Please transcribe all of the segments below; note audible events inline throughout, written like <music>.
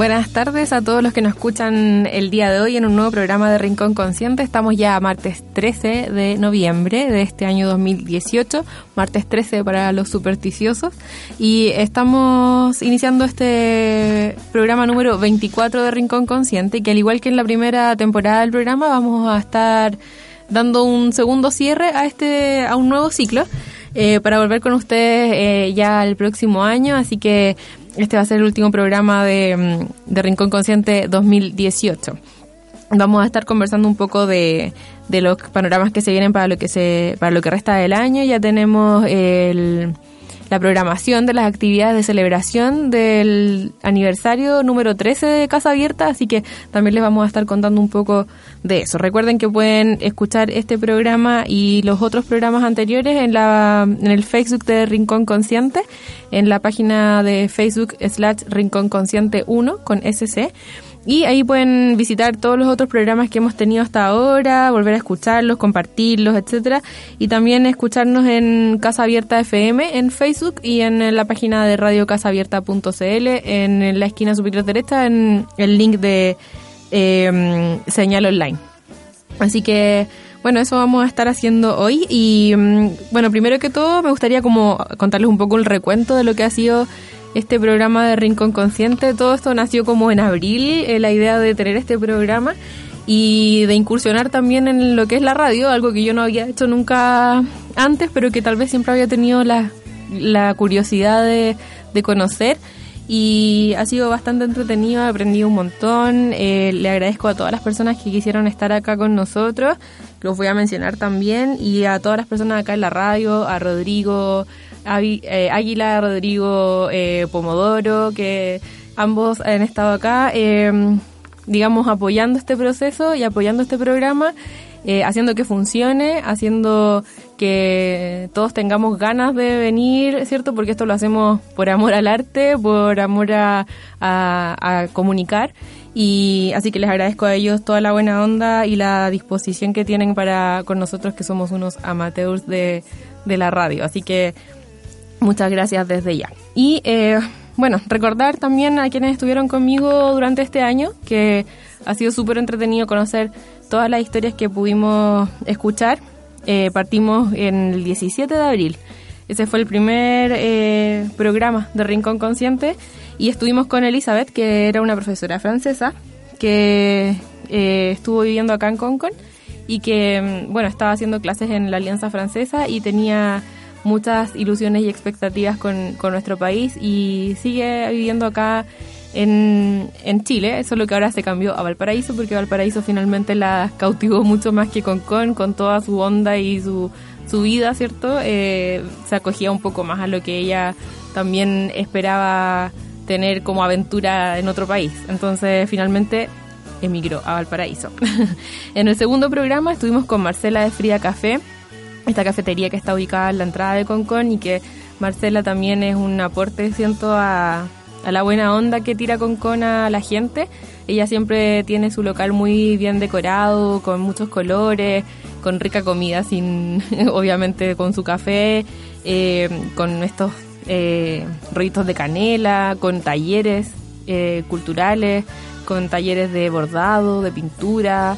Buenas tardes a todos los que nos escuchan el día de hoy en un nuevo programa de Rincón Consciente. Estamos ya martes 13 de noviembre de este año 2018, martes 13 para los supersticiosos, y estamos iniciando este programa número 24 de Rincón Consciente, que al igual que en la primera temporada del programa vamos a estar dando un segundo cierre a este a un nuevo ciclo. Eh, para volver con ustedes eh, ya el próximo año, así que este va a ser el último programa de, mm, de Rincón Consciente 2018. Vamos a estar conversando un poco de, de los panoramas que se vienen para lo que se para lo que resta del año. Ya tenemos el la programación de las actividades de celebración del aniversario número 13 de Casa Abierta, así que también les vamos a estar contando un poco de eso. Recuerden que pueden escuchar este programa y los otros programas anteriores en, la, en el Facebook de Rincón Consciente, en la página de Facebook slash Rincón Consciente 1 con SC. Y ahí pueden visitar todos los otros programas que hemos tenido hasta ahora, volver a escucharlos, compartirlos, etcétera, y también escucharnos en Casa Abierta FM en Facebook y en la página de radiocasabierta.cl en la esquina superior derecha en el link de em, señal online. Así que bueno, eso vamos a estar haciendo hoy y mm, bueno, primero que todo me gustaría como contarles un poco el recuento de lo que ha sido este programa de Rincón Consciente. Todo esto nació como en abril, eh, la idea de tener este programa y de incursionar también en lo que es la radio, algo que yo no había hecho nunca antes, pero que tal vez siempre había tenido la, la curiosidad de, de conocer. Y ha sido bastante entretenido, he aprendido un montón, eh, le agradezco a todas las personas que quisieron estar acá con nosotros, los voy a mencionar también, y a todas las personas acá en la radio, a Rodrigo, Águila, Rodrigo eh, Pomodoro, que ambos han estado acá, em, digamos, apoyando este proceso y apoyando este programa, eh, haciendo que funcione, haciendo que todos tengamos ganas de venir, ¿cierto? Porque esto lo hacemos por amor al arte, por amor a, a comunicar. Y así que les agradezco a ellos toda la buena onda y la disposición que tienen para con nosotros que somos unos amateurs de, de la radio. Así que Muchas gracias desde ya. Y eh, bueno, recordar también a quienes estuvieron conmigo durante este año, que ha sido súper entretenido conocer todas las historias que pudimos escuchar. Eh, partimos en el 17 de abril. Ese fue el primer eh, programa de Rincón Consciente y estuvimos con Elizabeth, que era una profesora francesa que estuvo viviendo acá en Concon y que, mm, bueno, estaba haciendo clases en la Alianza Francesa y tenía muchas ilusiones y expectativas con, con nuestro país y sigue viviendo acá en, en, Chile, lo que ahora se cambió a Valparaíso porque Valparaíso finalmente la cautivó mucho más que Concón con toda su onda y su, su vida, ¿cierto? Eh, se acogía un poco más a lo que ella también esperaba tener como aventura en otro país. Entonces finalmente emigró a Valparaíso. <laughs> en el segundo programa estuvimos con Marcela de Fría Café esta cafetería que está ubicada en la entrada de Concon y que Marcela también es un aporte, siento, a, la buena onda que tira Concon a la gente. Ella siempre tiene su local muy bien decorado, con muchos colores, con rica comida, sin <laughs> obviamente con su café, eh, con estos eh, de canela, con talleres eh, culturales, con talleres de bordado, de pintura,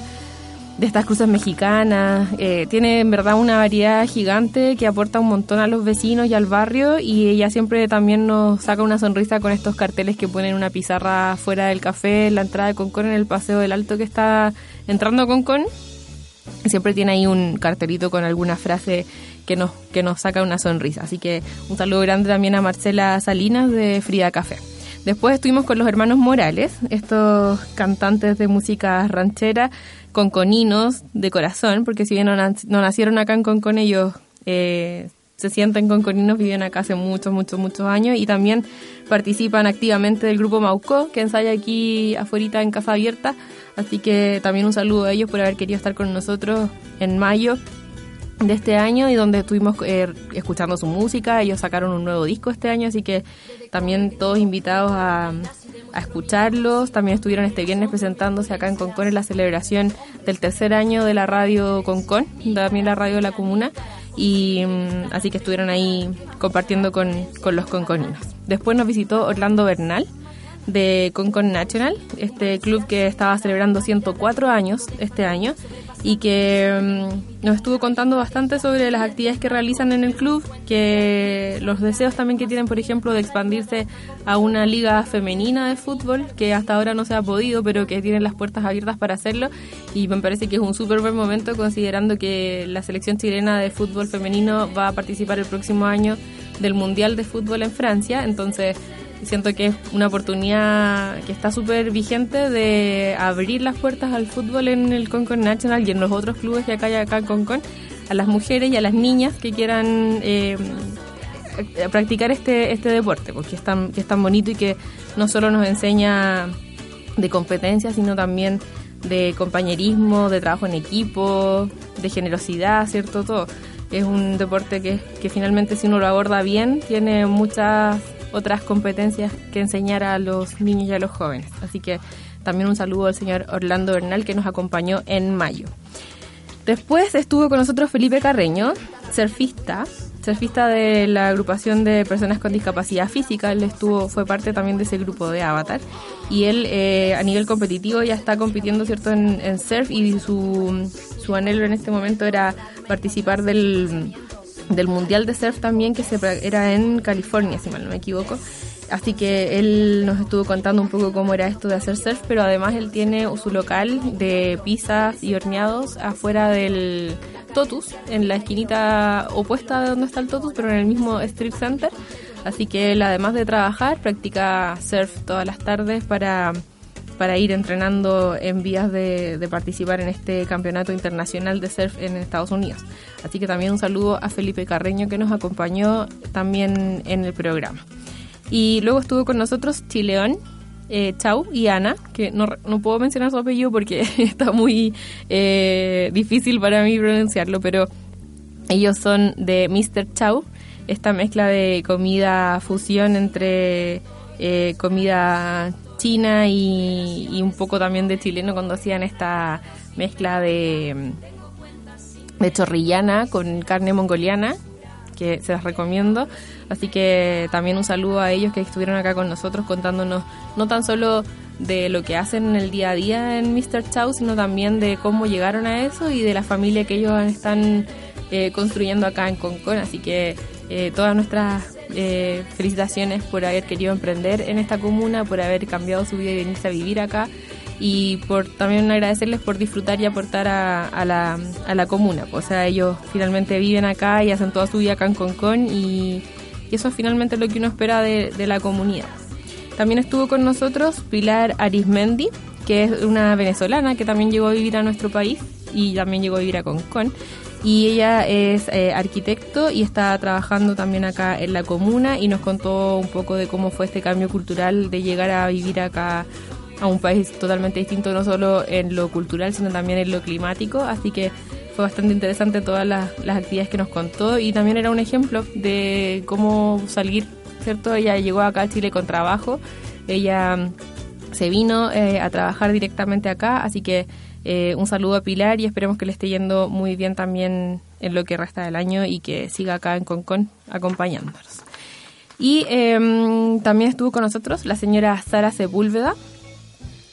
de estas cruces mexicanas. Eh, tiene en verdad una variedad gigante que aporta un montón a los vecinos y al barrio y ella siempre también nos saca una sonrisa con estos carteles que ponen una pizarra fuera del café, en la entrada de Concon, en el paseo del Alto que está entrando Concon. Siempre tiene ahí un cartelito con alguna frase que nos, que nos saca una sonrisa. Así que un saludo grande también a Marcela Salinas de Frida Café. Después estuvimos con los hermanos Morales, estos cantantes de música ranchera conconinos de corazón, porque si bien no, nacieron acá en Concon, ellos eh, se sienten conconinos, viven acá hace muchos, muchos, muchos años y también participan activamente del grupo Mauco, que ensaya aquí afuera en Casa Abierta. Así que también un saludo a ellos por haber querido estar con nosotros en mayo de este año y donde estuvimos eh, escuchando su música. Ellos sacaron un nuevo disco este año, así que también todos invitados a, a escucharlos. También estuvieron este viernes presentándose acá en Concón en la celebración del tercer año de la radio Concón, también la radio de la comuna. Y mm, así que estuvieron ahí compartiendo con, con los conconinos. Después nos visitó Orlando Bernal de Concon National, este club que estaba celebrando 104 años este año y que mm, nos estuvo contando bastante sobre las actividades que realizan en el club, que los deseos también que tienen, por ejemplo, de expandirse a una liga femenina de fútbol, que hasta ahora no se ha podido, pero que tienen las puertas abiertas para hacerlo. Y me parece que es un súper buen momento considerando que la selección chilena de fútbol femenino va a participar el próximo año del Mundial de Fútbol en Francia. Entonces, siento que es una oportunidad que está súper vigente de abrir las puertas al fútbol en el Concon National y en los otros clubes que acá hay acá en Concon a las mujeres y a las niñas que quieran eh, practicar este este deporte porque es tan, que es tan bonito y que no solo nos enseña de competencia sino también de compañerismo, de trabajo en equipo, de generosidad, ¿cierto? Todo. Es un deporte que, que finalmente si uno lo aborda bien tiene muchas otras competencias que enseñar a los niños y a los jóvenes. Así que también un saludo al señor Orlando Bernal que nos acompañó en mayo. Después estuvo con nosotros Felipe Carreño, surfista, surfista de la agrupación de personas con discapacidad física. Él estuvo, fue parte también de ese grupo de Avatar. Y él eh, a nivel competitivo ya está compitiendo cierto en, surf y su, su anhelo en este momento era participar del del Mundial de Surf también, que se, era en California, si mal no me equivoco. Así que él nos estuvo contando un poco cómo era esto de hacer surf, pero además él tiene su local de pizzas y horneados afuera del Totus, en la esquinita opuesta de donde está el Totus, pero en el mismo Street Center. Así que él, además de trabajar, practica surf todas las tardes para para ir entrenando en vías de, participar en este campeonato internacional de surf en Estados Unidos. Así que también un saludo a Felipe Carreño que nos acompañó también en el programa. Y luego estuvo con nosotros Chileón, eh, Chau y Ana, que no, puedo mencionar su apellido porque <laughs> está muy eh, difícil para mí pronunciarlo, pero ellos son de Mr. Chau, esta mezcla de comida fusión entre eh, comida china y, un poco también de chileno cuando hacían esta mezcla de, de chorrillana con carne mongoliana que se las recomiendo. Así que también un saludo a ellos que estuvieron acá con nosotros contándonos no tan solo de lo que hacen en el día a día en Mr. Chow, sino también de cómo llegaron a eso y de la familia que ellos están eh, construyendo acá en Concon. Así que eh, todas nuestras eh, felicitaciones por haber querido emprender en esta comuna, por haber cambiado su vida y venirse a vivir acá y por también agradecerles por disfrutar y aportar a, la, a la comuna. O sea, ellos finalmente viven acá y hacen toda su vida acá en Concón y, eso es finalmente lo que uno espera de, de la comunidad. También estuvo con nosotros Pilar Arismendi, que es una venezolana que también llegó a vivir a nuestro país y también llegó a vivir a Concón y ella es eh, arquitecto y está trabajando también acá en la comuna y nos contó un poco de cómo fue este cambio cultural de llegar a vivir acá a un país totalmente distinto, no solo en lo cultural, sino también en lo climático. Así que fue bastante interesante todas las, actividades que nos contó y también era un ejemplo de cómo salir, ¿cierto? Ella llegó acá a Chile con trabajo, ella se vino eh, a trabajar directamente acá, así que eh, un saludo a Pilar y esperemos que le esté yendo muy bien también en lo que resta del año y que siga acá en Concon acompañándonos. Y em, también estuvo con nosotros la señora Sara Sepúlveda.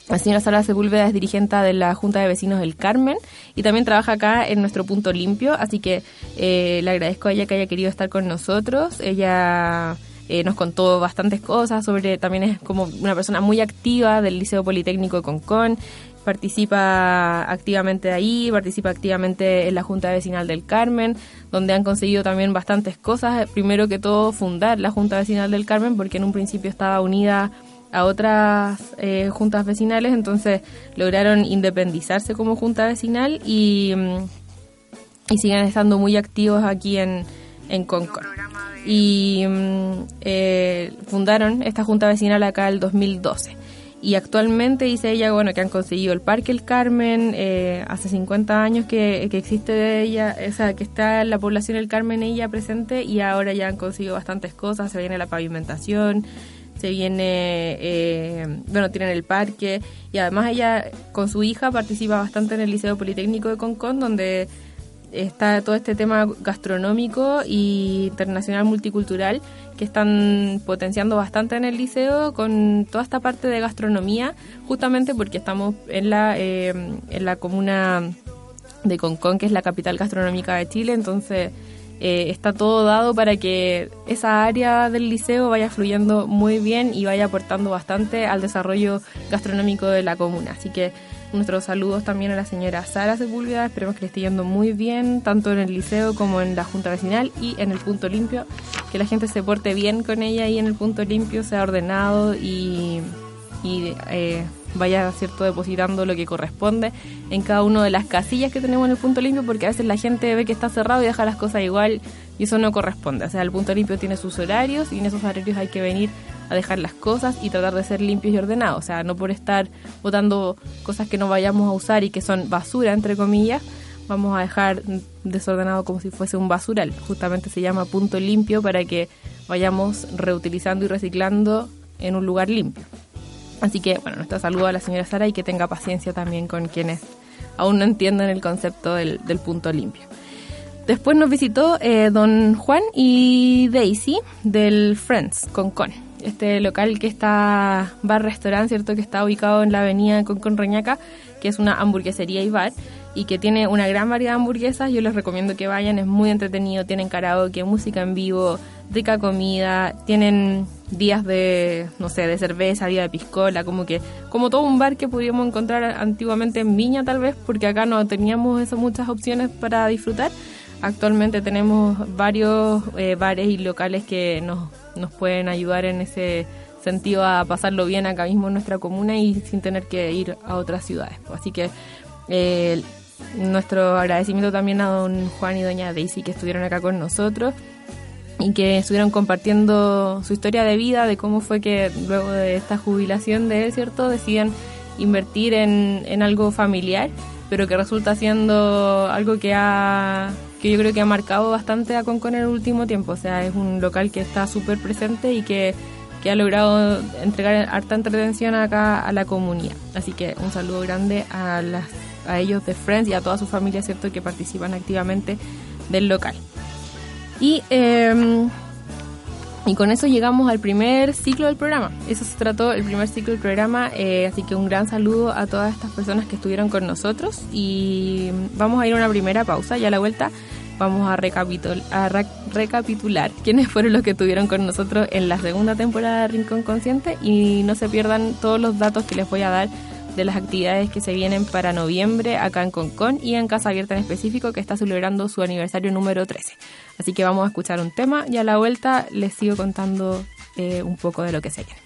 La señora Sara Sepúlveda es dirigente de la Junta de Vecinos del Carmen y también trabaja acá en nuestro punto limpio, así que eh, le agradezco a ella que haya querido estar con nosotros. Ella eh, nos contó bastantes cosas sobre, también es como una persona muy activa del Liceo Politécnico de Concón, participa activamente ahí, participa activamente en la Junta Vecinal del Carmen, donde han conseguido también bastantes cosas. Primero que todo, fundar la Junta Vecinal del Carmen, porque en un principio estaba unida a otras eh, juntas vecinales, entonces lograron independizarse como junta vecinal y, mm, y siguen estando muy activos aquí en, en Concord. Y mm, eh, fundaron esta junta vecinal acá el 2012 y actualmente dice ella bueno que han conseguido el Parque El Carmen eh, hace 50 años que, que, existe de ella o sea que está la población El Carmen ella presente y ahora ya han conseguido bastantes cosas se viene la pavimentación se viene eh, bueno tienen el parque y además ella con su hija participa bastante en el Liceo Politécnico de Concón donde está todo este tema gastronómico y internacional multicultural que están potenciando bastante en el liceo con toda esta parte de gastronomía, justamente porque estamos en la, eh, en la comuna de Concón, que es la capital gastronómica de Chile, entonces eh, está todo dado para que esa área del liceo vaya fluyendo muy bien y vaya aportando bastante al desarrollo gastronómico de la comuna. Así que nuestros saludos también a la señora Sara Sepúlveda, esperemos que le esté yendo muy bien, tanto en el liceo como en la Junta Vecinal y en el punto limpio, que la gente se porte bien con ella y en el punto limpio sea ordenado y, y eh, vaya cierto depositando lo que corresponde en cada una de las casillas que tenemos en el punto limpio porque a veces la gente ve que está cerrado y deja las cosas igual y eso no corresponde. O sea, el punto limpio tiene sus horarios y en esos horarios hay que venir a dejar las cosas y tratar de ser limpios y ordenados. O sea, no por estar botando cosas que no vayamos a usar y que son basura, entre comillas, vamos a dejar desordenado como si fuese un basural. Justamente se llama punto limpio para que vayamos reutilizando y reciclando en un lugar limpio. Así que, bueno, nuestro saludo a la señora Sara y que tenga paciencia también con quienes aún no entienden el concepto del, punto limpio. Después nos visitó eh, don Juan y Daisy del Friends Concon, este local que está bar-restaurante, ¿cierto? Que está ubicado en la avenida Concon Reñaca, que es una hamburguesería y bar y que tiene una gran variedad de hamburguesas. Yo les recomiendo que vayan, es muy entretenido, tienen karaoke, música en vivo, rica comida, tienen días de, no sé, de cerveza, día de piscola, como que, como todo un bar que podíamos encontrar antiguamente en Viña tal vez, porque acá no teníamos esas muchas opciones para disfrutar. Actualmente tenemos varios eh, bares y locales que nos, nos pueden ayudar en ese sentido a pasarlo bien acá mismo en nuestra comuna y sin tener que ir a otras ciudades. Así que eh, nuestro agradecimiento también a don Juan y doña Daisy que estuvieron acá con nosotros y que estuvieron compartiendo su historia de vida, de cómo fue que luego de esta jubilación de él, ¿cierto?, deciden invertir en algo familiar, pero que resulta siendo algo que ha que yo creo que ha marcado bastante a Concon en el último tiempo. O sea, es un local que está súper presente y que, que, ha logrado entregar harta entretención acá a la comunidad. Así que un saludo grande a, las, a ellos de Friends y a toda su familia, ¿cierto?, que participan activamente del local. Y, em, y con eso llegamos al primer ciclo del programa. Eso se trató el primer ciclo del programa, eh, así que un gran saludo a todas estas personas que estuvieron con nosotros. Y vamos a ir a una primera pausa. Y a la vuelta vamos a, a recapitular quiénes fueron los que estuvieron con nosotros en la segunda temporada de Rincón Consciente. Y no se pierdan todos los datos que les voy a dar de las actividades que se vienen para noviembre acá en Concon y en Casa Abierta en específico que está celebrando su aniversario número 13. Así que vamos a escuchar un tema y a la vuelta les sigo contando eh, un poco de lo que se viene.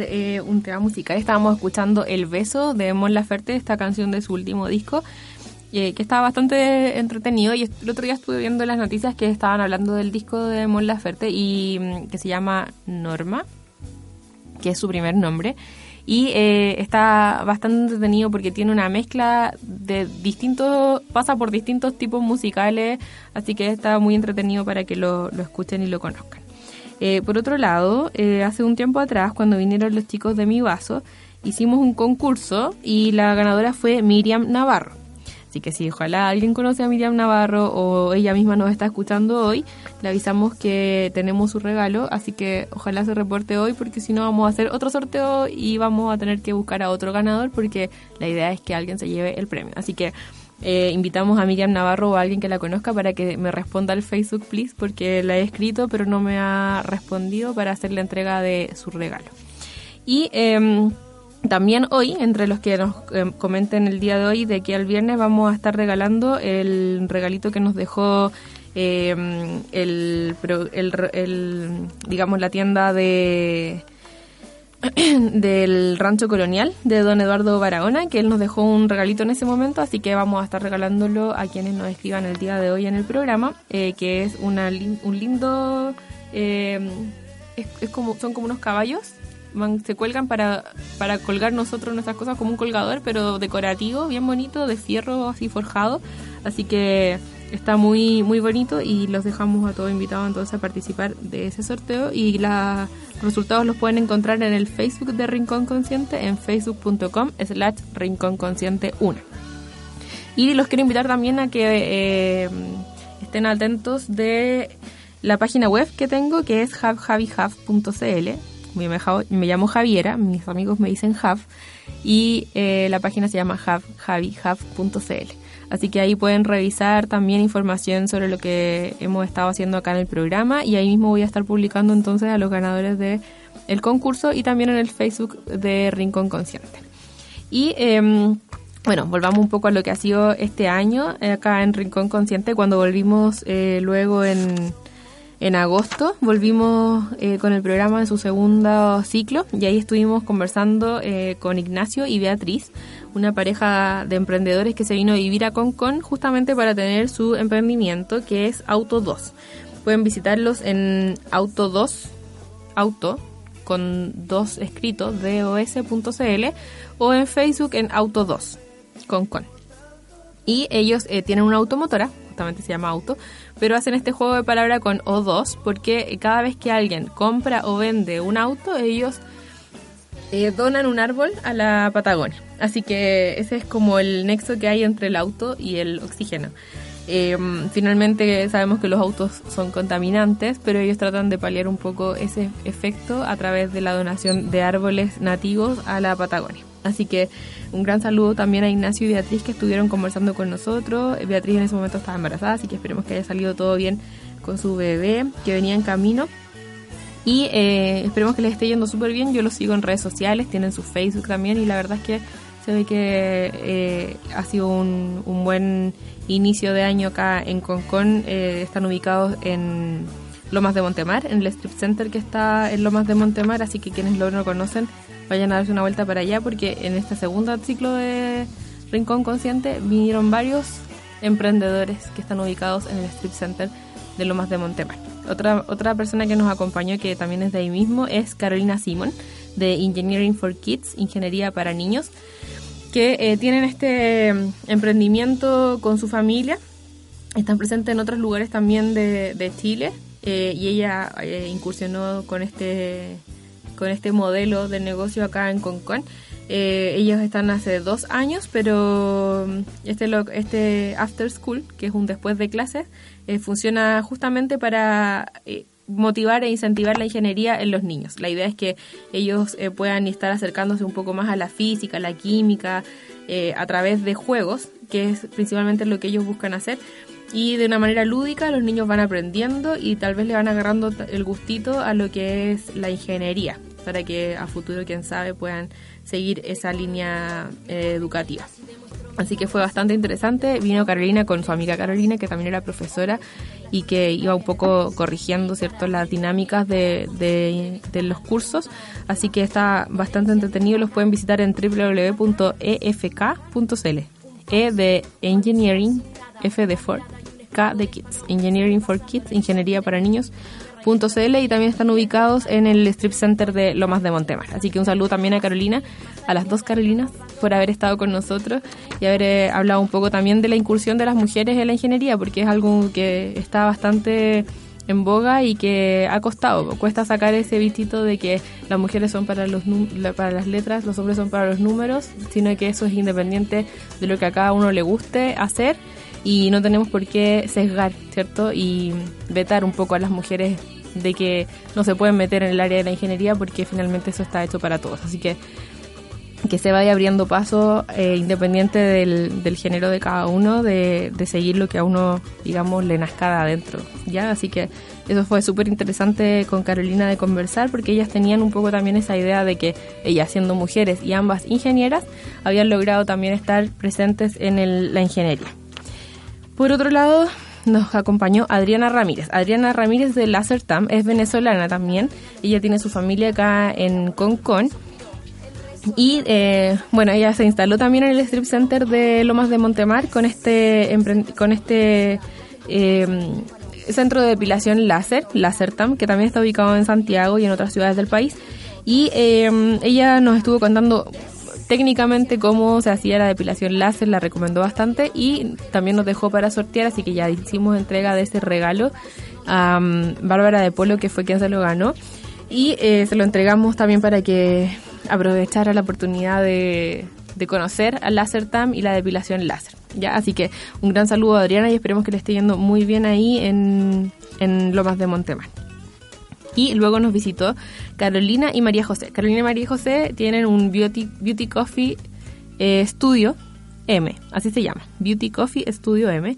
Eh, un tema musical. Estábamos escuchando El Beso de Mon Laferte, esta canción de su último disco, eh, que estaba bastante entretenido. Y el otro día estuve viendo las noticias que estaban hablando del disco de Mon Laferte y mm, que se llama Norma, que es su primer nombre. Y eh, está bastante entretenido porque tiene una mezcla de distintos, pasa por distintos tipos musicales, así que está muy entretenido para que lo escuchen y lo conozcan. Eh, por otro lado, eh, hace un tiempo atrás, cuando vinieron los chicos de Mi Vaso, hicimos un concurso y la ganadora fue Miriam Navarro. Así que si ojalá alguien conoce a Miriam Navarro o ella misma nos está escuchando hoy, le avisamos que tenemos su regalo, así que ojalá se reporte hoy porque si no vamos a hacer otro sorteo y vamos a tener que buscar a otro ganador porque la idea es que alguien se lleve el premio. Así que eh, invitamos a Miriam Navarro o a alguien que la conozca para que me responda al Facebook, please, porque la he escrito pero no me ha respondido para hacer la entrega de su regalo. Y em, también hoy, entre los que nos em, comenten el día de hoy, de que al viernes vamos a estar regalando el regalito que nos dejó em, el, digamos, la tienda de <clears throat> del rancho colonial de don Eduardo Barahona, que él nos dejó un regalito en ese momento, así que vamos a estar regalándolo a quienes nos escriban el día de hoy en el programa, eh, que es una, un lindo... Eh, es, como son como unos caballos se cuelgan para, para colgar nosotros nuestras cosas como un colgador, pero decorativo, bien bonito, de fierro así forjado. Así que está muy muy bonito y los dejamos a todos invitados entonces a participar de ese sorteo y la resultados los pueden encontrar en el Facebook de Rincón Consciente en facebook.com slash Rincón Consciente 1. Y los quiero invitar también a que eh, estén atentos de la página web que tengo que es javjavihav.cl. Me, llamo Javiera, mis amigos me dicen Jav y eh, la página se llama javjavihav.cl. Así que ahí pueden revisar también información sobre lo que hemos estado haciendo acá en el programa. Y ahí mismo voy a estar publicando entonces a los ganadores del el concurso y también en el Facebook de Rincón Consciente. Y em, bueno, volvamos un poco a lo que ha sido este año eh, acá en Rincón Consciente. Cuando volvimos eh, luego en, en agosto volvimos eh, con el programa de su segundo ciclo. Y ahí estuvimos conversando con Ignacio y Beatriz, una pareja de emprendedores que se vino a vivir a Concon justamente para tener su emprendimiento que es Auto 2. Pueden visitarlos en Auto 2, Auto, con dos escritos, dos.cl o en Facebook en Auto 2, Concon. Y ellos eh, tienen una automotora, justamente se llama Auto, pero hacen este juego de palabra con O2 porque cada vez que alguien compra o vende un auto, ellos eh, donan un árbol a la Patagonia. Así que ese es como el nexo que hay entre el auto y el oxígeno. Eh, finalmente sabemos que los autos son contaminantes, pero ellos tratan de paliar un poco ese efecto a través de la donación de árboles nativos a la Patagonia. Así que un gran saludo también a Ignacio y Beatriz que estuvieron conversando con nosotros. Beatriz en ese momento estaba embarazada, así que esperemos que haya salido todo bien con su bebé que venía en camino. Y eh, esperemos que les esté yendo súper bien. Yo los sigo en redes sociales, tienen su Facebook también y la verdad es que se ve que eh, ha sido un, buen inicio de año acá en Concon. Eh, están ubicados en Lomas de Montemar, en el Strip Center que está en Lomas de Montemar, así que quienes lo no conocen vayan a darse una vuelta para allá porque en este segundo ciclo de Rincón Consciente vinieron varios emprendedores que están ubicados en el Strip Center de Lomas de Montemar. Otra, otra persona que nos acompañó, que también es de ahí mismo, es Carolina Simon, de Engineering for Kids, Ingeniería para Niños, que eh, tienen este mm, emprendimiento con su familia. Están presentes en otros lugares también de, Chile eh, y ella eh, incursionó con este, con este modelo de negocio acá en Concon. ellos están hace dos años, pero mm, este, este After School, que es un después de clases, funciona justamente para motivar e incentivar la ingeniería en los niños. La idea es que ellos eh, puedan estar acercándose un poco más a la física, a la química, eh, a través de juegos, que es principalmente lo que ellos buscan hacer. Y de una manera lúdica los niños van aprendiendo y tal vez le van agarrando el gustito a lo que es la ingeniería, para que a futuro, quién sabe, puedan seguir esa línea eh, educativa. Así que fue bastante interesante. Vino Carolina con su amiga Carolina, que también era profesora y que iba un poco corrigiendo cierto las dinámicas de, de, los cursos. Así que está bastante entretenido. Los pueden visitar en www.efk.cl. E de Engineering, F de Ford, K de Kids. Engineering for Kids, Ingeniería para Niños .cl y también están ubicados en el Strip Center de Lomas de Montemar. Así que un saludo también a Carolina, a las dos Carolinas, por haber estado con nosotros y haber eh, hablado un poco también de la incursión de las mujeres en la ingeniería, porque es algo que está bastante en boga y que ha costado, cuesta sacar ese vistito de que las mujeres son para los para las letras, los hombres son para los números, sino que eso es independiente de lo que a cada uno le guste hacer y no tenemos por qué sesgar, ¿cierto? Y vetar un poco a las mujeres de que no se pueden meter en el área de la ingeniería porque finalmente eso está hecho para todos. Así que que se vaya abriendo paso eh, independiente del, del, género de cada uno, de, de, seguir lo que a uno, digamos, le nazca de adentro. ¿ya? Así que eso fue súper interesante con Carolina de conversar porque ellas tenían un poco también esa idea de que ellas siendo mujeres y ambas ingenieras habían logrado también estar presentes en el, la ingeniería. Por otro lado, nos acompañó Adriana Ramírez. Adriana Ramírez de Lasertam es venezolana también. Ella tiene su familia acá en Concon. Y eh, bueno, ella se instaló también en el Strip Center de Lomas de Montemar con este, con este eh, centro de depilación láser, Lasertam, que también está ubicado en Santiago y en otras ciudades del país. Y eh, ella nos estuvo contando técnicamente cómo se hacía la depilación láser, la recomendó bastante y también nos dejó para sortear, así que ya hicimos entrega de ese regalo a um, Bárbara de Polo, que fue quien se lo ganó. Y eh, se lo entregamos también para que aprovechara la oportunidad de, de conocer al láser TAM y la depilación láser. ¿ya? Así que un gran saludo a Adriana y esperemos que le esté yendo muy bien ahí en, en Lomas de Montemar y luego nos visitó Carolina y María José. Carolina y María José tienen un Beauty, beauty Coffee eh, Studio M, así se llama, Beauty Coffee Studio M.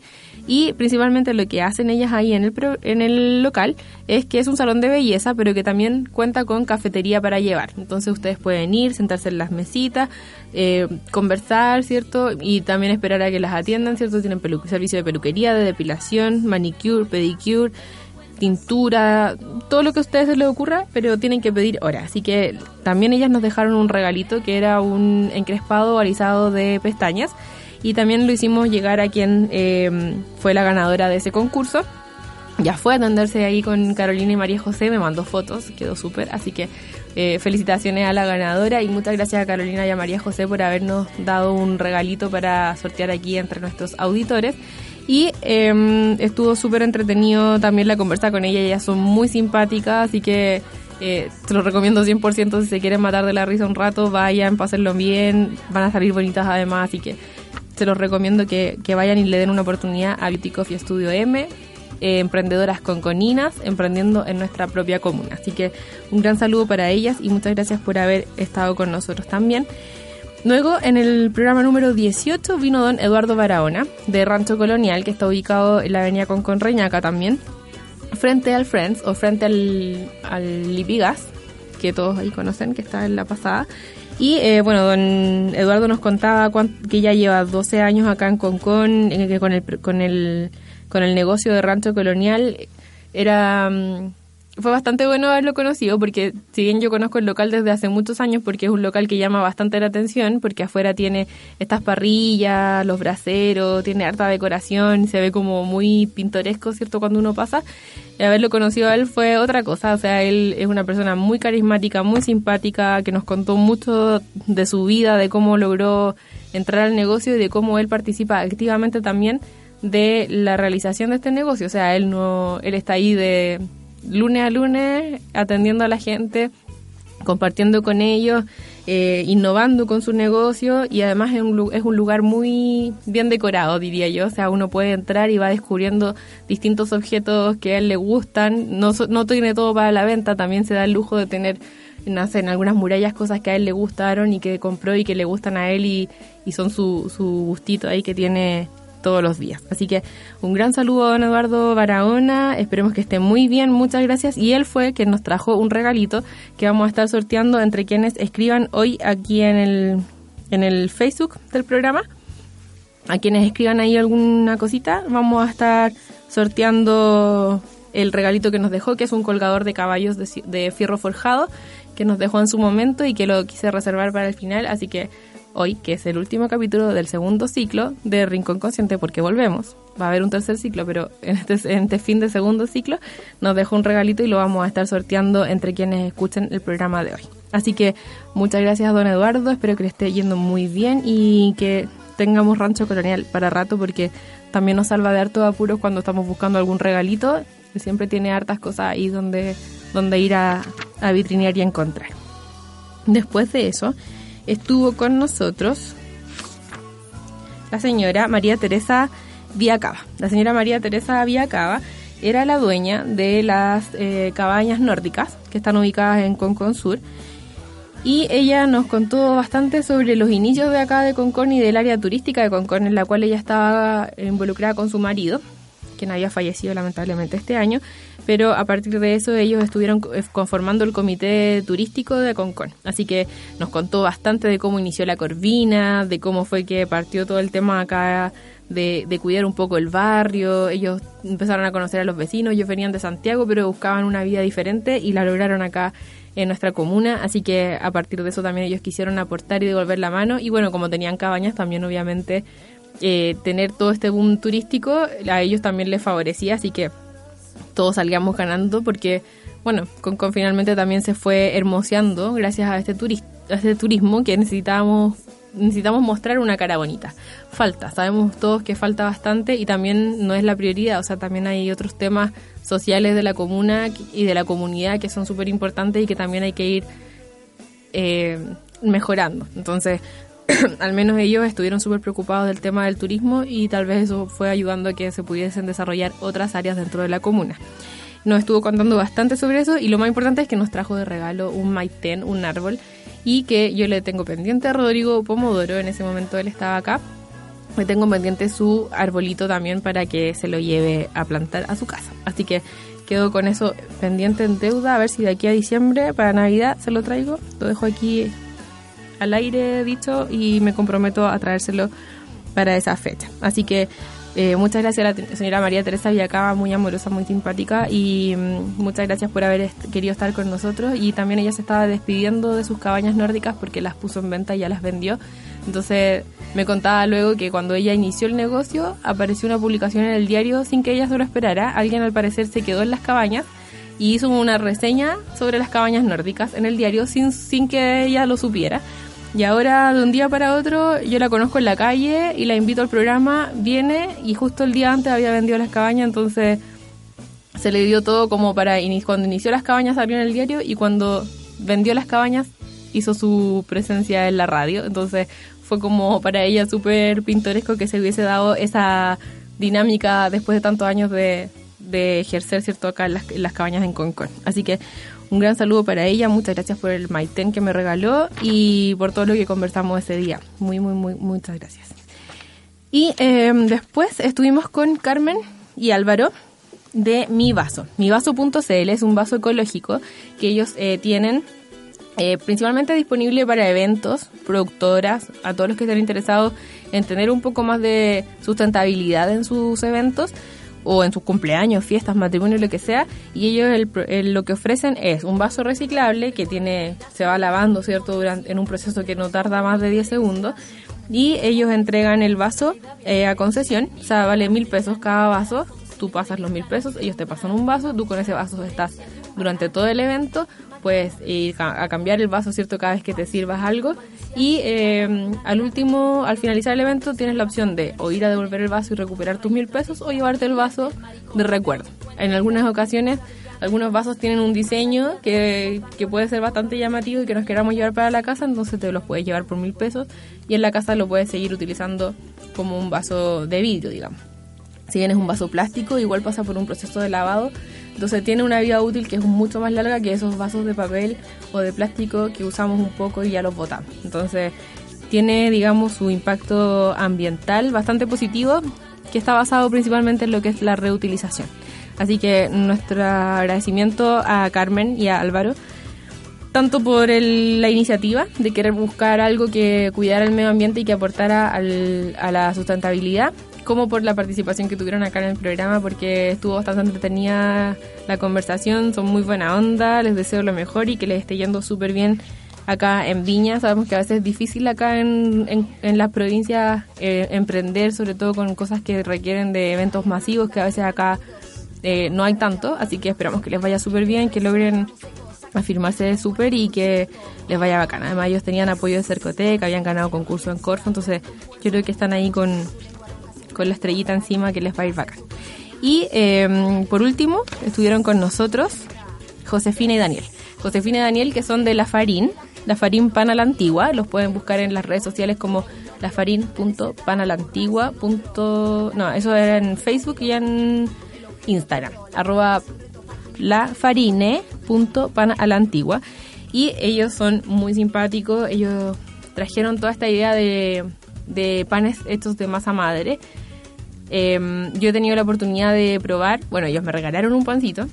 Y principalmente lo que hacen ellas ahí en el, en el local es que es un salón de belleza, pero que también cuenta con cafetería para llevar. Entonces ustedes pueden ir, sentarse en las mesitas, eh, conversar, ¿cierto? Y también esperar a que las atiendan, ¿cierto? Tienen servicio de peluquería, de depilación, manicure, pedicure tintura, todo lo que a ustedes se les ocurra, pero tienen que pedir hora. Así que también ellas nos dejaron un regalito que era un encrespado alisado de pestañas y también lo hicimos llegar a quien eh, fue la ganadora de ese concurso. Ya fue a atenderse ahí con Carolina y María José, me mandó fotos, quedó súper, así que eh, felicitaciones a la ganadora y muchas gracias a Carolina y a María José por habernos dado un regalito para sortear aquí entre nuestros auditores. Y em, estuvo súper entretenido también la conversa con ella, ellas son muy simpáticas, así que eh, te lo recomiendo 100% si se quieren matar de la risa un rato, vayan, pásenlo bien, van a salir bonitas además, así que se los recomiendo que, que vayan y le den una oportunidad a Beauty Coffee Studio M, eh, emprendedoras con coninas, emprendiendo en nuestra propia comuna. Así que un gran saludo para ellas y muchas gracias por haber estado con nosotros también. Luego, en el programa número 18 vino don Eduardo Barahona, de Rancho Colonial, que está ubicado en la avenida Concon Reñaca también, frente al Friends o frente al, al Lipigas, que todos ahí conocen, que está en la pasada. Y eh, bueno, don Eduardo nos contaba que ya lleva 12 años acá en Concon, que con el, con el, con el negocio de Rancho Colonial era... Mm, fue bastante bueno haberlo conocido porque si bien yo conozco el local desde hace muchos años porque es un local que llama bastante la atención porque afuera tiene estas parrillas, los braseros, tiene harta decoración, se ve como muy pintoresco, ¿cierto? Cuando uno pasa. Y haberlo conocido a él fue otra cosa, o sea, él es una persona muy carismática, muy simpática, que nos contó mucho de su vida, de cómo logró entrar al negocio y de cómo él participa activamente también de la realización de este negocio. O sea, él no, él está ahí de lunes a lunes atendiendo a la gente, compartiendo con ellos, eh, innovando con su negocio y además es un, es un lugar muy bien decorado, diría yo. O sea, uno puede entrar y va descubriendo distintos objetos que a él le gustan. No, no tiene todo para la venta, también se da el lujo de tener no sé, en algunas murallas cosas que a él le gustaron y que compró y que le gustan a él y, y son su, su gustito ahí que tiene todos los días. Así que un gran saludo a don Eduardo Barahona, esperemos que esté muy bien, muchas gracias. Y él fue quien nos trajo un regalito que vamos a estar sorteando entre quienes escriban hoy aquí en el, en el Facebook del programa. A quienes escriban ahí alguna cosita, vamos a estar sorteando el regalito que nos dejó, que es un colgador de caballos de, de fierro forjado que nos dejó en su momento y que lo quise reservar para el final, así que hoy, que es el último capítulo del segundo ciclo de Rincón Consciente, porque volvemos. Va a haber un tercer ciclo, pero en este, este fin de segundo ciclo nos dejó un regalito y lo vamos a estar sorteando entre quienes escuchen el programa de hoy. Así que muchas gracias, don Eduardo. Espero que le esté yendo muy bien y que tengamos rancho colonial para rato, porque también nos salva de harto apuros cuando estamos buscando algún regalito. Siempre tiene hartas cosas ahí donde, donde ir a, a vitrinear y encontrar. Después de eso, estuvo con nosotros la señora María Teresa Viacaba. La señora María Teresa Viacaba era la dueña de las eh, cabañas nórdicas que están ubicadas en Concon Sur. Y ella nos contó bastante sobre los inicios de acá de Concon y del área turística de Concon, en la cual ella estaba involucrada con su marido, quien había fallecido lamentablemente este año, pero a partir de eso ellos estuvieron eh, conformando el comité turístico de Concón. Así que nos contó bastante de cómo inició la Corvina, de cómo fue que partió todo el tema acá de, cuidar un poco el barrio. Ellos empezaron a conocer a los vecinos, ellos venían de Santiago, pero buscaban una vida diferente y la lograron acá en nuestra comuna, así que a partir de eso también ellos quisieron aportar y devolver la mano y bueno, como tenían cabañas también obviamente eh, tener todo este boom turístico a ellos también les favorecía, así que todos salíamos ganando porque, bueno, con, finalmente también se fue hermoseando gracias a este, a este turismo que necesitábamos necesitamos mostrar una cara bonita. Falta, sabemos todos que falta bastante y también no es la prioridad, o sea, también hay otros temas sociales de la comuna y de la comunidad que son súper importantes y que también hay que ir eh, mejorando. Entonces, <coughs> al menos ellos estuvieron súper preocupados del tema del turismo y tal vez eso fue ayudando a que se pudiesen desarrollar otras áreas dentro de la comuna. Nos estuvo contando bastante sobre eso y lo más importante es que nos trajo de regalo un maitén, un árbol, y que yo le tengo pendiente a Rodrigo Pomodoro, en ese momento él estaba acá, le tengo pendiente su arbolito también para que se lo lleve a plantar a su casa. Así que quedo con eso pendiente en deuda, a ver si de aquí a diciembre, para Navidad, se lo traigo. Lo dejo aquí al aire dicho y me comprometo a traérselo para esa fecha. Así que eh, muchas gracias a la señora María Teresa Villacaba, muy amorosa, muy simpática y mm, muchas gracias por haber querido estar con nosotros y también ella se estaba despidiendo de sus cabañas nórdicas porque las puso en venta y ya las vendió. Entonces me contaba luego que cuando ella inició el negocio apareció una publicación en el diario sin que ella se lo esperara. Alguien al parecer se quedó en las cabañas y hizo una reseña sobre las cabañas nórdicas en el diario sin, sin que ella lo supiera. Y ahora, de un día para otro, yo la conozco en la calle y la invito al programa, viene y justo el día antes había vendido las cabañas, entonces se le dio todo como para... Cuando inició las cabañas salió en el diario y cuando vendió las cabañas hizo su presencia en la radio, entonces fue como para ella súper pintoresco que se hubiese dado esa dinámica después de tantos años de, de ejercer, ¿cierto?, acá en las, las cabañas en Concón. Así que un gran saludo para ella, muchas gracias por el maitén que me regaló y por todo lo que conversamos ese día. Muy, muy, muy, muchas gracias. Y em, después estuvimos con Carmen y Álvaro de Mi Vaso. MiVaso.cl es un vaso ecológico que ellos eh, tienen eh, principalmente disponible para eventos, productoras, a todos los que estén interesados en tener un poco más de sustentabilidad en sus eventos o en sus cumpleaños, fiestas, matrimonio, lo que sea, y ellos lo que ofrecen es un vaso reciclable que tiene se va lavando, ¿cierto?, durante, en un proceso que no tarda más de 10 segundos, y ellos entregan el vaso eh, a concesión, o sea, vale mil pesos cada vaso, tú pasas los mil pesos, ellos te pasan un vaso, tú con ese vaso estás durante todo el evento, puedes ir a cambiar el vaso, ¿cierto? Cada vez que te sirvas algo. Y eh, al último, al finalizar el evento, tienes la opción de o ir a devolver el vaso y recuperar tus mil pesos o llevarte el vaso de recuerdo. En algunas ocasiones, algunos vasos tienen un diseño que, que puede ser bastante llamativo y que nos queramos llevar para la casa, entonces te los puedes llevar por mil pesos y en la casa lo puedes seguir utilizando como un vaso de vidrio, digamos. Si bien es un vaso plástico, igual pasa por un proceso de lavado entonces tiene una vida útil que es mucho más larga que esos vasos de papel o de plástico que usamos un poco y ya los botamos. Entonces tiene, digamos, su impacto ambiental bastante positivo que está basado principalmente en lo que es la reutilización. Así que nuestro agradecimiento a Carmen y a Álvaro, tanto por la iniciativa de querer buscar algo que cuidara el medio ambiente y que aportara a la sustentabilidad, como por la participación que tuvieron acá en el programa, porque estuvo bastante entretenida la conversación, son muy buena onda, les deseo lo mejor y que les esté yendo súper bien acá en Viña. Sabemos que a veces es difícil acá en, en, las provincias eh, emprender, sobre todo con cosas que requieren de eventos masivos, que a veces acá eh, no hay tanto, así que esperamos que les vaya súper bien, que logren afirmarse súper y que les vaya bacán. Además ellos tenían apoyo de Cercotec, habían ganado concurso en Corfo, entonces yo creo que están ahí con, con la estrellita encima que les va a ir bacán. Y em, por último, estuvieron con nosotros Josefina y Daniel. Josefina y Daniel, que son de La Farín, La Farín Pan a la Antigua. Los pueden buscar en las redes sociales como lafarín.panalantigua. No, eso era en Facebook y en Instagram. Arroba lafarine.panalantigua. Y ellos son muy simpáticos. Ellos trajeron toda esta idea de, de panes hechos de masa madre Em, yo he tenido la oportunidad de probar, bueno, ellos me regalaron un pancito.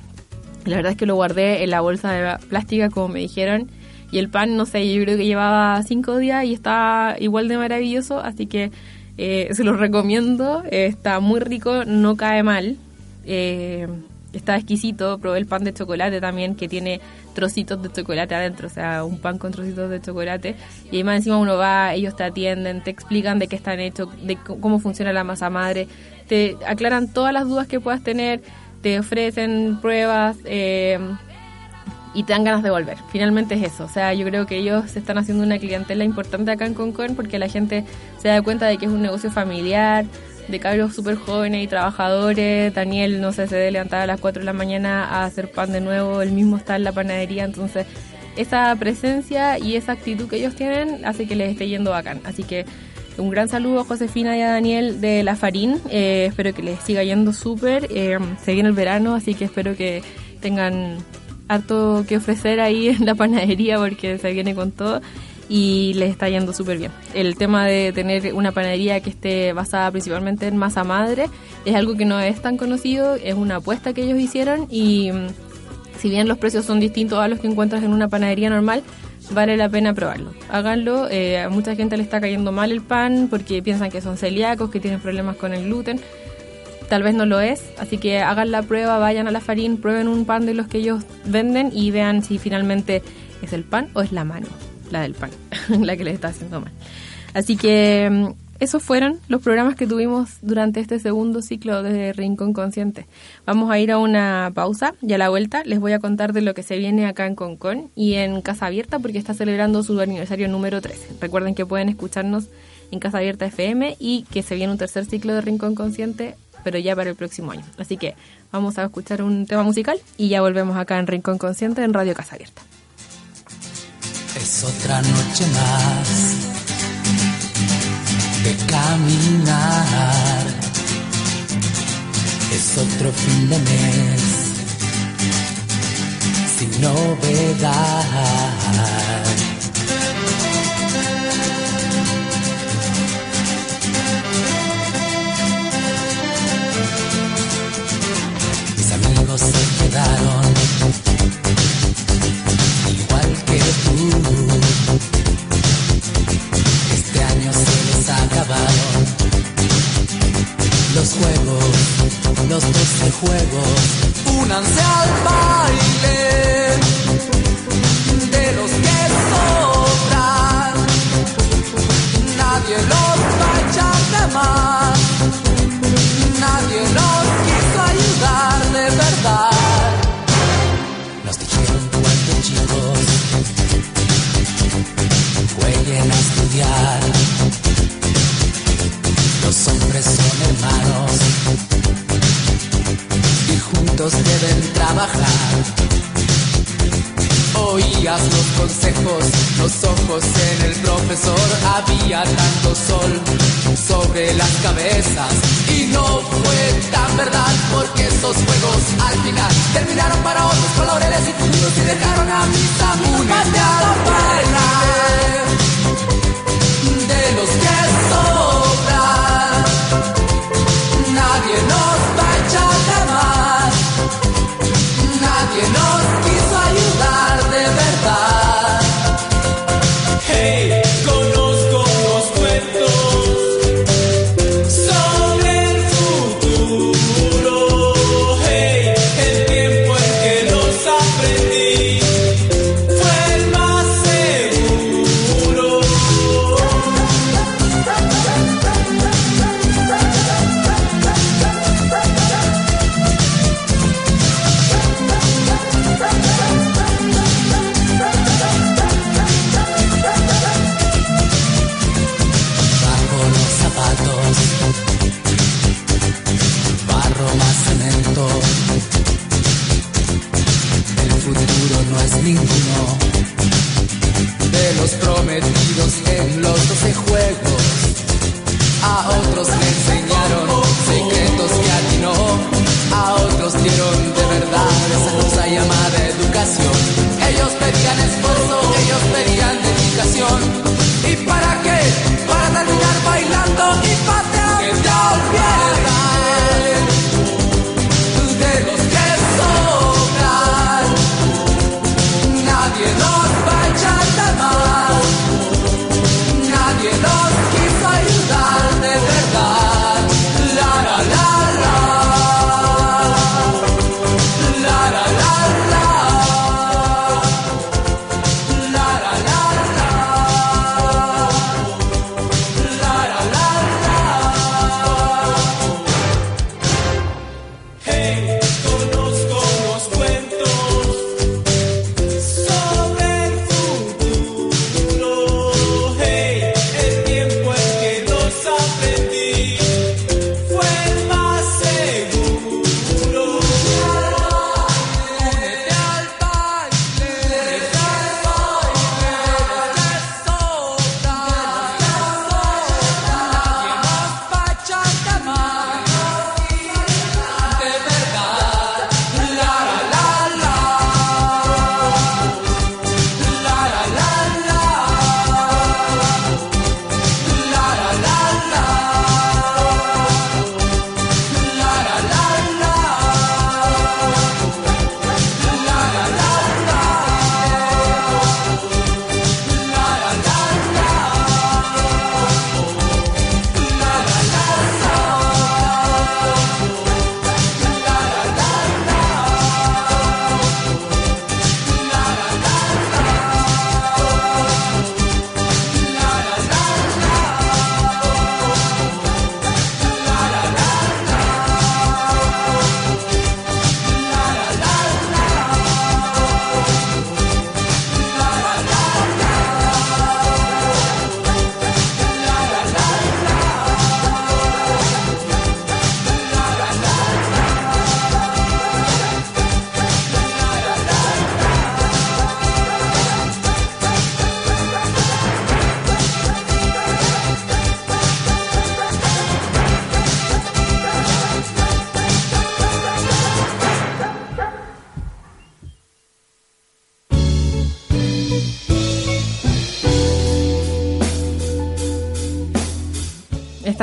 La verdad es que lo guardé en la bolsa de plástica, como me dijeron. Y el pan, no sé, yo creo que llevaba cinco días y está igual de maravilloso, así que eh, se los recomiendo. está muy rico, no cae mal. Está exquisito. Probé el pan de chocolate también, que tiene trocitos de chocolate adentro, o sea, un pan con trocitos de chocolate. Y además encima uno va, ellos te atienden, te explican de qué están hechos, de cómo funciona la masa madre, te aclaran todas las dudas que puedas tener, te ofrecen pruebas. Eh, y te dan ganas de volver. Finalmente es eso. O sea, yo creo que ellos están haciendo una clientela importante acá en Concord porque la gente se da cuenta de que es un negocio familiar, de cabros súper jóvenes y trabajadores. Daniel, no sé, se debe levantar a las 4 de la mañana a hacer pan de nuevo, él mismo está en la panadería, entonces esa presencia y esa actitud que ellos tienen hace que les esté yendo bacán. Así que un gran saludo a Josefina y a Daniel de La Farín, eh, espero que les siga yendo súper, eh, se viene el verano, así que espero que tengan harto que ofrecer ahí en la panadería porque se viene con todo y les está yendo súper bien. El tema de tener una panadería que esté basada principalmente en masa madre es algo que no es tan conocido, es una apuesta que ellos hicieron y mm, si bien los precios son distintos a los que encuentras en una panadería normal, vale la pena probarlo. Háganlo, eh, a mucha gente le está cayendo mal el pan porque piensan que son celíacos, que tienen problemas con el gluten. Tal vez no lo es, así que hagan la prueba, vayan a la farina, prueben un pan de los que ellos venden y vean si finalmente es el pan o es la mano la del pan, <laughs> la que les está haciendo mal. Así que mm, esos fueron los programas que tuvimos durante este segundo ciclo de Rincón Consciente. Vamos a ir a una pausa y a la vuelta les voy a contar de lo que se viene acá en Concon y en Casa Abierta porque está celebrando su aniversario número 13. Recuerden que pueden escucharnos en Casa Abierta FM y que se viene un tercer ciclo de Rincón Consciente, pero ya para el próximo año. Así que vamos a escuchar un tema musical y ya volvemos acá en Rincón Consciente en Radio Casa Abierta. Es otra noche más de caminar. Es otro fin de mes sin novedad. Mis amigos se quedaron este año se les acabaron los juegos, los de juegos. Únanse al baile de los que sobran. Nadie los va a echar de más. Y juntos deben trabajar. Oías los consejos, los ojos en el profesor, había tanto sol sobre las cabezas y no fue tan verdad porque esos juegos al final terminaron para otros con laureles y futuros y dejaron a mis amigos de bailar de los que sobran. Nadie nos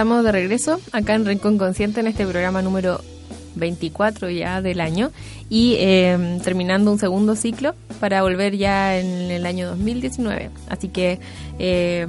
Estamos de regreso acá en Rincón Consciente en este programa número 24 ya del año y eh, terminando un segundo ciclo para volver ya en el año 2019. Así que eh,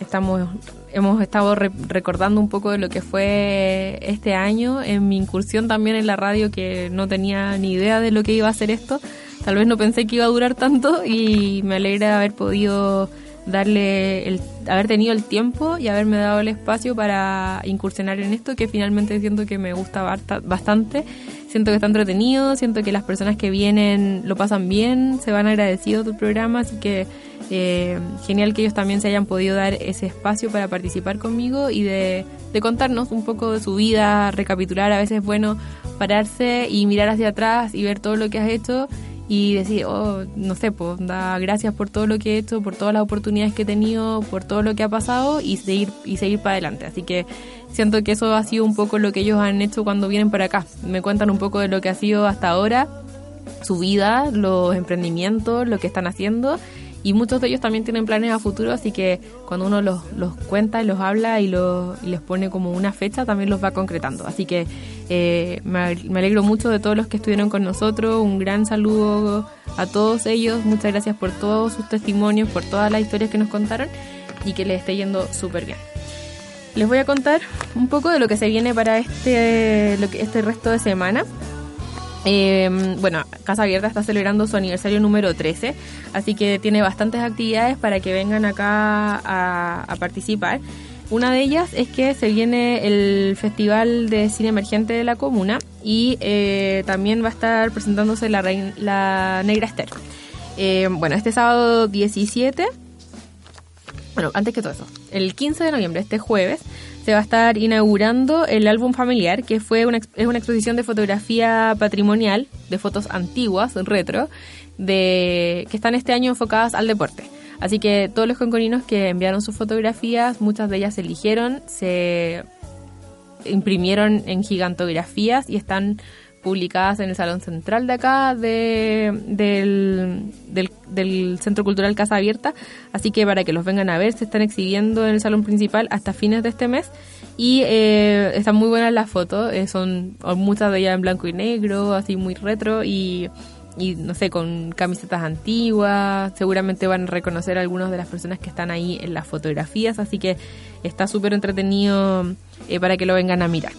estamos hemos estado re- recordando un poco de lo que fue este año en mi incursión también en la radio que no tenía ni idea de lo que iba a ser esto. Tal vez no pensé que iba a durar tanto y me alegra haber podido darle el haber tenido el tiempo y haberme dado el espacio para incursionar en esto que finalmente siento que me gusta basta- bastante. Siento que está entretenido siento que las personas que vienen lo pasan bien se van agradecidos del programa así que eh, genial que ellos también se hayan podido dar ese espacio para participar conmigo y de, de contarnos un poco de su vida recapitular a veces es bueno pararse y mirar hacia atrás y ver todo lo que has hecho y decir, oh, no sé, pues da gracias por todo lo que he hecho, por todas las oportunidades que he tenido, por todo lo que ha pasado y seguir y seguir para adelante. Así que siento que eso ha sido un poco lo que ellos han hecho cuando vienen para acá. Me cuentan un poco de lo que ha sido hasta ahora, su vida, los emprendimientos, lo que están haciendo y muchos de ellos también tienen planes a futuro, así que cuando uno los, los cuenta y los habla y, los, y les pone como una fecha, también los va concretando. Así que eh, me, alegro mucho de todos los que estuvieron con nosotros, un gran saludo a todos ellos, muchas gracias por todos sus testimonios, por todas las historias que nos contaron y que les esté yendo súper bien. Les voy a contar un poco de lo que se viene para este, este resto de semana. Eh, bueno, Casa Abierta está celebrando su aniversario número 13, así que tiene bastantes actividades para que vengan acá a, participar. Una de ellas es que se viene el Festival de Cine Emergente de la Comuna y eh, también va a estar presentándose la, Negra Esther. Eh, bueno, este sábado 17 bueno, antes que todo eso, el 15 de noviembre, este jueves, se va a estar inaugurando el álbum familiar, que fue una, es una exposición de fotografía patrimonial, de fotos antiguas, retro, de que están este año enfocadas al deporte. Así que todos los conconinos que enviaron sus fotografías, muchas de ellas se eligieron, se imprimieron en gigantografías y están publicadas en el Salón Central de acá de, del, del, del Centro Cultural Casa Abierta. Así que para que los vengan a ver, se están exhibiendo en el Salón Principal hasta fines de este mes. Y eh, están muy buenas las fotos, eh, son muchas de ellas en blanco y negro, así muy retro y, y no sé, con camisetas antiguas. Seguramente van a reconocer a algunas de las personas que están ahí en las fotografías, así que está súper entretenido eh, para que lo vengan a mirar.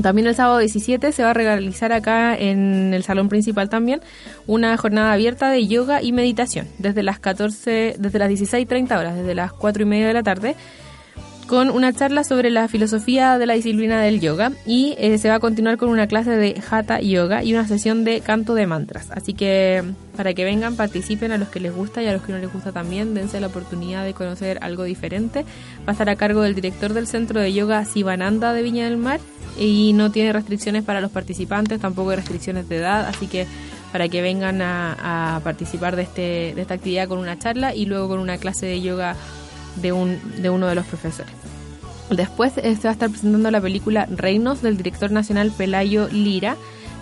También el sábado 17 se va a realizar acá en el salón principal también una jornada abierta de yoga y meditación desde las 14, desde las 16.30 horas, desde las 4 y media de la tarde, con una charla sobre la filosofía de la disciplina del yoga y eh, se va a continuar con una clase de hatha yoga y una sesión de canto de mantras. Así que para que vengan, participen a los que les gusta y a los que no les gusta también, dense la oportunidad de conocer algo diferente. Va a cargo del director del centro de yoga Sivananda de Viña del Mar y no tiene restricciones para los participantes, tampoco hay restricciones de edad, así que para que vengan a, a participar de, este, de esta actividad con una charla y luego con una clase de yoga de, un, de uno de los profesores. Después eh, se va a estar presentando la película Reinos del director nacional Pelayo Lira,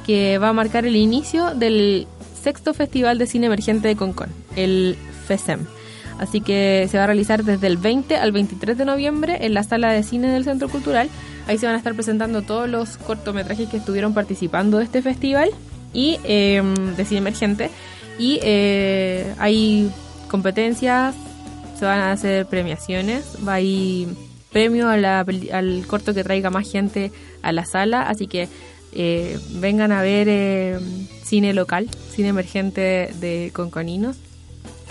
que va a marcar el inicio del sexto Festival de Cine Emergente de Concón, el FESEM. Así que se va a realizar desde el 20 al 23 de noviembre en la sala de cine del Centro Cultural. Ahí se van a estar presentando todos los cortometrajes que estuvieron participando de este festival y eh, de cine emergente. Y eh, hay competencias, se van a hacer premiaciones, va a ir premio al corto que traiga más gente a la sala, así que eh, vengan a ver eh, cine local, cine emergente de Conconinos.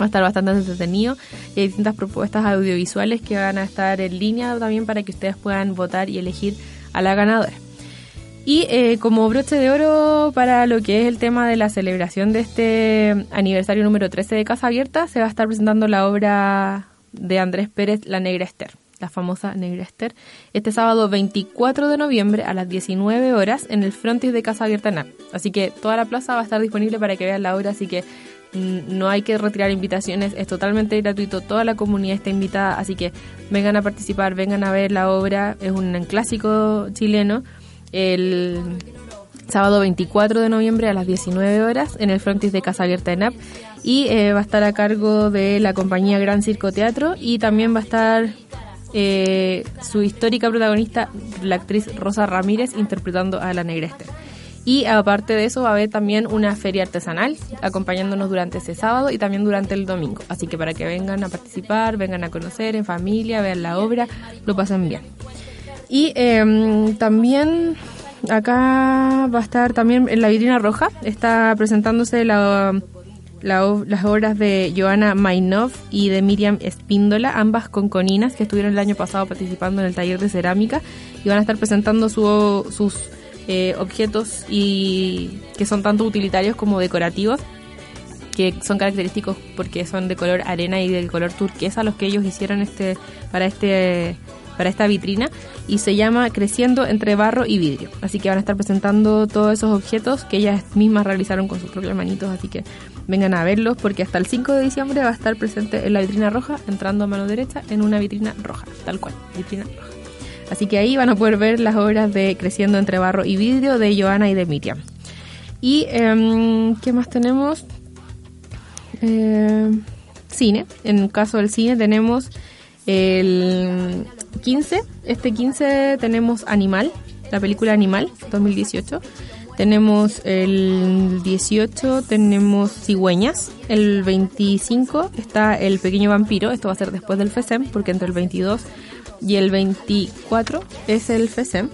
Va a estar bastante entretenido y hay distintas propuestas audiovisuales que van a estar en línea también para que ustedes puedan votar y elegir a la ganadora. Y eh, como broche de oro para lo que es el tema de la celebración de este aniversario número 13 de Casa Abierta, se va a estar presentando la obra de Andrés Pérez, La Negra Esther, la famosa Negra Esther, este sábado 24 de noviembre a las 19 horas en el frontis de Casa Abierta NAP. Así que toda la plaza va a estar disponible para que vean la obra, así que mm, no hay que retirar invitaciones, es totalmente gratuito, toda la comunidad está invitada, así que vengan a participar, vengan a ver la obra, es un clásico chileno. El sábado 24 de noviembre a las 19 horas en el frontis de Casa Abierta ENAP y eh, va a estar a cargo de la compañía Gran Circo Teatro y también va a estar eh, su histórica protagonista, la actriz Rosa Ramírez, interpretando a la Negra Esther. Y aparte de eso va a haber también una feria artesanal acompañándonos durante ese sábado y también durante el domingo. Así que para que vengan a participar, vengan a conocer en familia, vean la obra, lo pasen bien. Y em, también acá va a estar también en la vitrina roja, está presentándose la, las obras de Joana Mainov y de Miriam Espíndola, ambas conconinas que estuvieron el año pasado participando en el taller de cerámica y van a estar presentando su- sus eh, objetos y que son tanto utilitarios como decorativos que son característicos porque son de color arena y de color turquesa los que ellos hicieron este para este para esta vitrina y se llama Creciendo entre barro y vidrio. Así que van a estar presentando todos esos objetos que ellas mismas realizaron con sus propias manitos, así que vengan a verlos porque hasta el 5 de diciembre va a estar presente en la vitrina roja, entrando a mano derecha en una vitrina roja, tal cual, vitrina roja. Así que ahí van a poder ver las obras de Creciendo entre barro y vidrio de Joana y de Miriam. Y, em, ¿qué más tenemos? Eh, cine. En el caso del cine tenemos el 15. Este 15 tenemos Animal, la película Animal, 2018. Tenemos el 18, tenemos Cigüeñas. El 25 está El Pequeño Vampiro. Esto va a ser después del FESEM, porque entre el 22 y el 24 es el FESEM.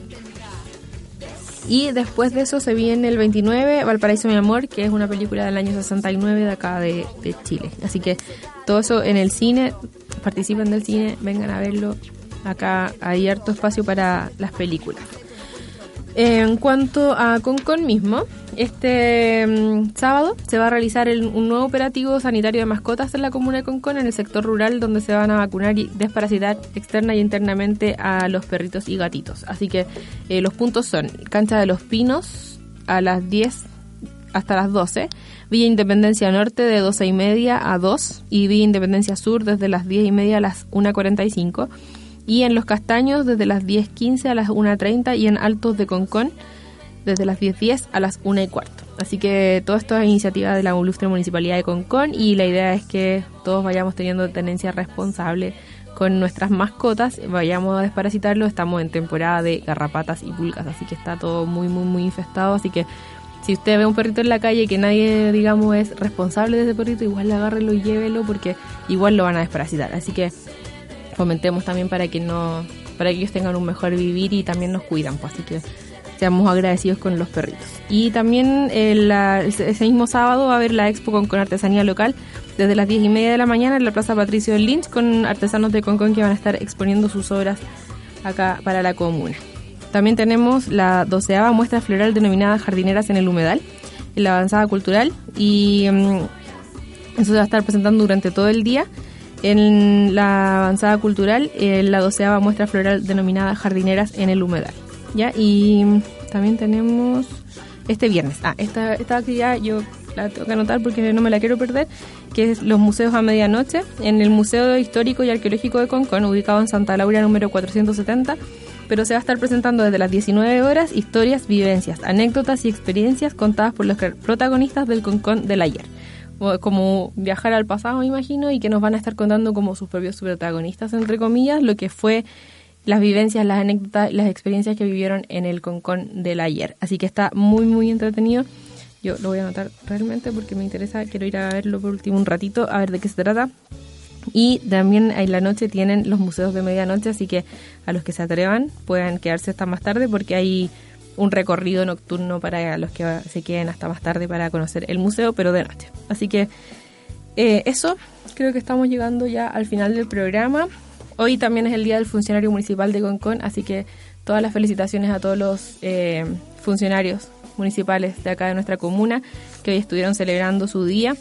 Y después de eso se viene el 29, Valparaíso Mi Amor, que es una película del año 69 de acá de, de Chile. Así que todo eso en el cine, participen del cine, vengan a verlo. Acá hay harto espacio para las películas. En cuanto a Concon mismo, este mm, sábado se va a realizar el- un nuevo operativo sanitario de mascotas en la comuna de Concon, en el sector rural, donde se van a vacunar y desparasitar externa y internamente a los perritos y gatitos. Así que eh, los puntos son Cancha de los Pinos a las 10 hasta las 12, Villa Independencia Norte de 12 y media a 2 y Villa Independencia Sur desde las 10 y media a las 1.45 y en Los Castaños desde las 10.15 a las 1.30 y en Altos de Concón desde las 10.10 a las 1 y cuarto. Así que todo esto es iniciativa de la Ilustre Municipalidad de Concón y la idea es que todos vayamos teniendo tenencia responsable con nuestras mascotas, vayamos a desparasitarlo, estamos en temporada de garrapatas y pulgas, así que está todo muy muy muy infestado, así que si usted ve un perrito en la calle que nadie, digamos, es responsable de ese perrito, igual agárrelo y llévelo porque igual lo van a desparasitar. Así que fomentemos también para que no para que ellos tengan un mejor vivir y también nos cuidan pues así que seamos agradecidos con los perritos. Y también eh, la- ese mismo sábado va a haber la expo con, con artesanía local. Desde las 10 y media de la mañana en la plaza Patricio Lynch con artesanos de Concón que van a estar exponiendo sus obras acá para la comuna. También tenemos la doceava muestra floral denominada jardineras en el humedal en la avanzada cultural. Y mm, eso se va a estar presentando durante todo el día en la avanzada cultural, en la doceava muestra floral denominada Jardineras en el Humedal. ¿ya? Y también tenemos este viernes. Ah, esta, esta actividad yo la tengo que anotar porque no me la quiero perder, que es los museos a medianoche en el Museo Histórico y Arqueológico de Concón, ubicado en Santa Laura número 470 pero se va a estar presentando desde las 19 horas historias, vivencias, anécdotas y experiencias contadas por los protagonistas del Concón del ayer como viajar al pasado, me imagino, y que nos van a estar contando como sus propios protagonistas, entre comillas, lo que fue las vivencias, las anécdotas, las experiencias que vivieron en el Concón del ayer. Así que está muy, muy entretenido. Yo lo voy a anotar realmente porque me interesa, quiero ir a verlo por último un ratito, a ver de qué se trata. Y también en la noche tienen los museos de medianoche, así que a los que se atrevan puedan quedarse hasta más tarde porque hay un recorrido nocturno para los que se queden hasta más tarde para conocer el museo, pero de noche. Así que eh, eso, creo que estamos llegando ya al final del programa. Hoy también es el Día del Funcionario Municipal de Concón, así que todas las felicitaciones a todos los eh, funcionarios municipales de acá de nuestra comuna que hoy estuvieron celebrando su día.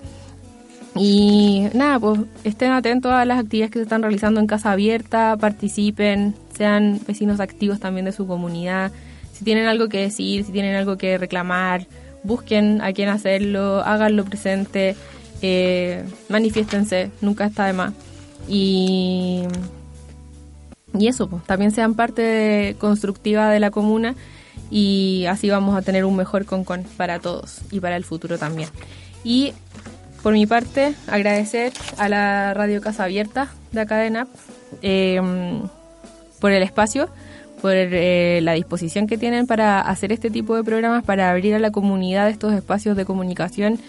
Y nada, pues estén atentos a las actividades que se están realizando en Casa Abierta, participen, sean vecinos activos también de su comunidad. Si tienen algo que decir, si tienen algo que reclamar, busquen a quién hacerlo, háganlo presente, eh, manifiéstense, nunca está de más. Y, y eso, pues, también sean parte de- constructiva de la comuna y así vamos a tener un mejor concon para todos y para el futuro también. Y por mi parte, agradecer a la Radio Casa Abierta de acá eh, por el espacio, por eh, la disposición que tienen para hacer este tipo de programas, para abrir a la comunidad estos espacios de comunicación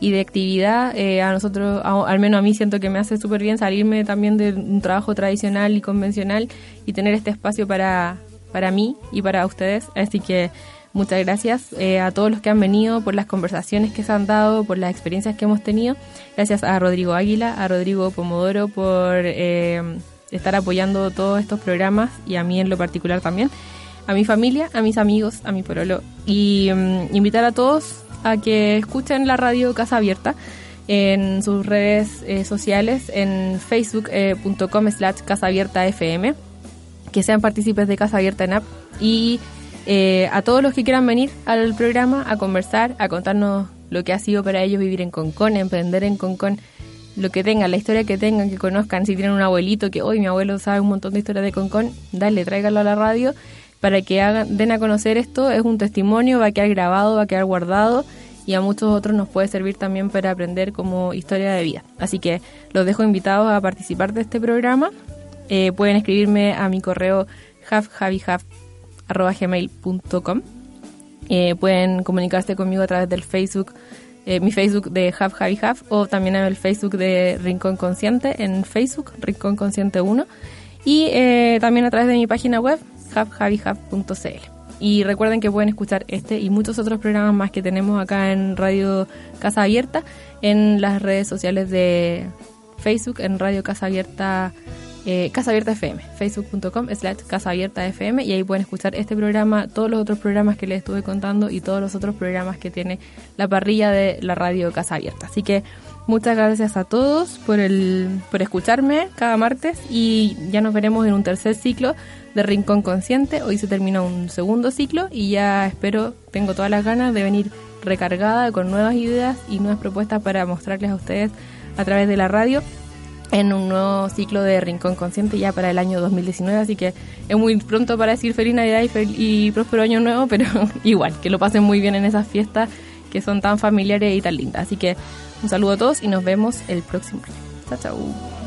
y de actividad. Eh, a nosotros, al menos a mí, siento que me hace súper bien salirme también de un trabajo tradicional y convencional y tener este espacio para, para mí y para ustedes. Así que muchas gracias eh, a todos los que han venido por las conversaciones que se han dado, por las experiencias que hemos tenido. Gracias a Rodrigo Águila, a Rodrigo Pomodoro por estar apoyando todos estos programas y a mí en lo particular también, a mi familia, a mis amigos, a mi porolo y mm, invitar a todos a que escuchen la radio Casa Abierta en sus redes eh, sociales, en facebook.com eh, slash Casa Abierta FM, que sean partícipes de Casa Abierta en app. Y eh, a todos los que quieran venir al programa a conversar, a contarnos lo que ha sido para ellos vivir en Concón, emprender en Concón lo que tengan, la historia que tengan, que conozcan, si tienen un abuelito que hoy mi abuelo sabe un montón de historias de Concón, dale, tráigalo a la radio para que hagan, den a conocer esto, es un testimonio, va a quedar grabado, va a quedar guardado y a muchos otros nos puede servir también para aprender como historia de vida. Así que los dejo invitados a participar de este programa. Eh, pueden escribirme a mi correo halfjavyhalf.gmail.com eh, pueden comunicarse conmigo a través del Facebook eh, mi Facebook de Half Javi Half o también el Facebook de Rincón Consciente en Facebook, Rincón Consciente 1 y eh, también a través de mi página web halfjavihalf.cl. Y recuerden que pueden escuchar este y muchos otros programas más que tenemos acá en Radio Casa Abierta en las redes sociales de Facebook, en Radio Casa Abierta eh, Casa Abierta FM, facebook.com slash Casa Abierta FM y ahí pueden escuchar este programa, todos los otros programas que les estuve contando y todos los otros programas que tiene la parrilla de la radio Casa Abierta. Así que muchas gracias a todos por, el, por escucharme cada martes y ya nos veremos en un tercer ciclo de Rincón Consciente. Hoy se termina un segundo ciclo y ya espero, tengo todas las ganas de venir recargada con nuevas ideas y nuevas propuestas para mostrarles a ustedes a través de la radio en un nuevo ciclo de Rincón Consciente ya para el año 2019, así que es muy pronto para decir feliz Navidad y, y próspero año nuevo, pero <laughs> igual, que lo pasen muy bien en esas fiestas que son tan familiares y tan lindas. Así que un saludo a todos y nos vemos el próximo. Chao, chao.